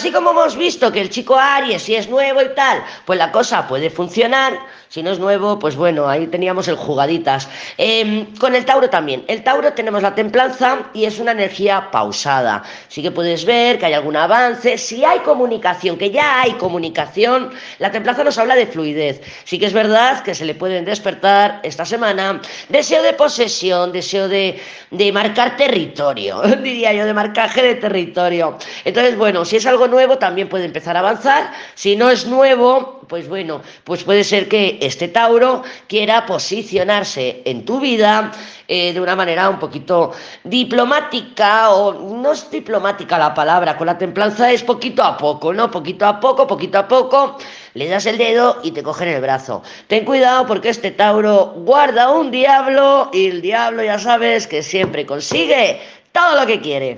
así como hemos visto que el chico Aries, si es nuevo y tal, pues la cosa puede funcionar. Si no es nuevo, pues bueno, ahí teníamos el jugaditas. Em, con el Tauro también. El Tauro tenemos la templanza y es una energía pausada. Sí que puedes ver que hay algún avance. Si hay comunicación, que ya hay comunicación, la templanza nos habla de fluidez. Sí que es verdad que se le pueden despertar esta semana deseo de posesión, deseo de, de marcar territorio, diría yo, de marcaje de territorio. Entonces, bueno, si es algo nuevo, también puede empezar a avanzar. Si no es nuevo, pues bueno, pues puede ser que este Tauro quiera posicionarse en tu vida eh, de una manera un poquito diplomática, o no es diplomática la palabra, con la templanza es poquito a poco, ¿no? Poquito a poco, poquito a poco, le das el dedo y te cogen el brazo. Ten cuidado porque este Tauro guarda un diablo y el diablo ya sabes que siempre consigue todo lo que quiere.